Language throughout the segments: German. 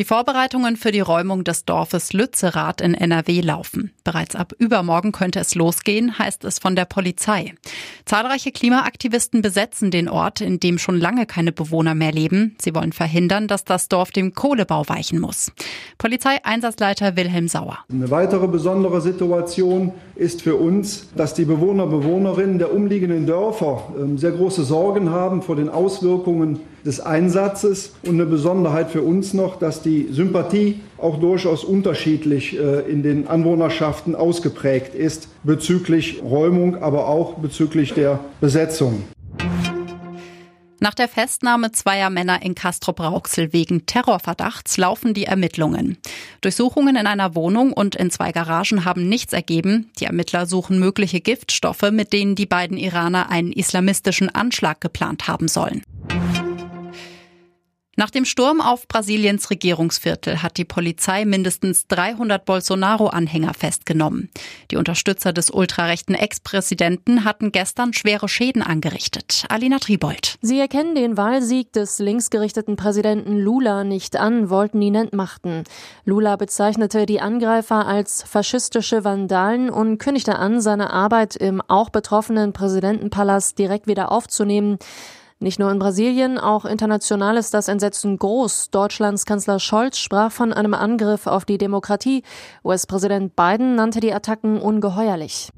Die Vorbereitungen für die Räumung des Dorfes Lützerath in NRW laufen. Bereits ab übermorgen könnte es losgehen, heißt es von der Polizei. Zahlreiche Klimaaktivisten besetzen den Ort, in dem schon lange keine Bewohner mehr leben. Sie wollen verhindern, dass das Dorf dem Kohlebau weichen muss. Polizeieinsatzleiter Wilhelm Sauer. Eine weitere besondere Situation ist für uns, dass die Bewohner, Bewohnerinnen der umliegenden Dörfer ähm, sehr große Sorgen haben vor den Auswirkungen des Einsatzes und eine Besonderheit für uns noch, dass die Sympathie auch durchaus unterschiedlich äh, in den Anwohnerschaften ausgeprägt ist bezüglich Räumung, aber auch bezüglich der Besetzung. Nach der Festnahme zweier Männer in Castrop-Rauxel wegen Terrorverdachts laufen die Ermittlungen. Durchsuchungen in einer Wohnung und in zwei Garagen haben nichts ergeben. Die Ermittler suchen mögliche Giftstoffe, mit denen die beiden Iraner einen islamistischen Anschlag geplant haben sollen. Nach dem Sturm auf Brasiliens Regierungsviertel hat die Polizei mindestens 300 Bolsonaro-Anhänger festgenommen. Die Unterstützer des ultrarechten Ex-Präsidenten hatten gestern schwere Schäden angerichtet. Alina Tribold. Sie erkennen den Wahlsieg des linksgerichteten Präsidenten Lula nicht an, wollten ihn entmachten. Lula bezeichnete die Angreifer als faschistische Vandalen und kündigte an, seine Arbeit im auch betroffenen Präsidentenpalast direkt wieder aufzunehmen. Nicht nur in Brasilien, auch international ist das Entsetzen groß. Deutschlands Kanzler Scholz sprach von einem Angriff auf die Demokratie. US-Präsident Biden nannte die Attacken ungeheuerlich.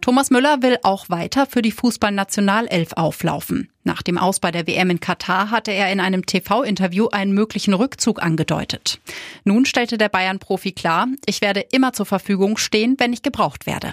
Thomas Müller will auch weiter für die Fußballnationalelf auflaufen. Nach dem Aus bei der WM in Katar hatte er in einem TV-Interview einen möglichen Rückzug angedeutet. Nun stellte der Bayern-Profi klar, ich werde immer zur Verfügung stehen, wenn ich gebraucht werde.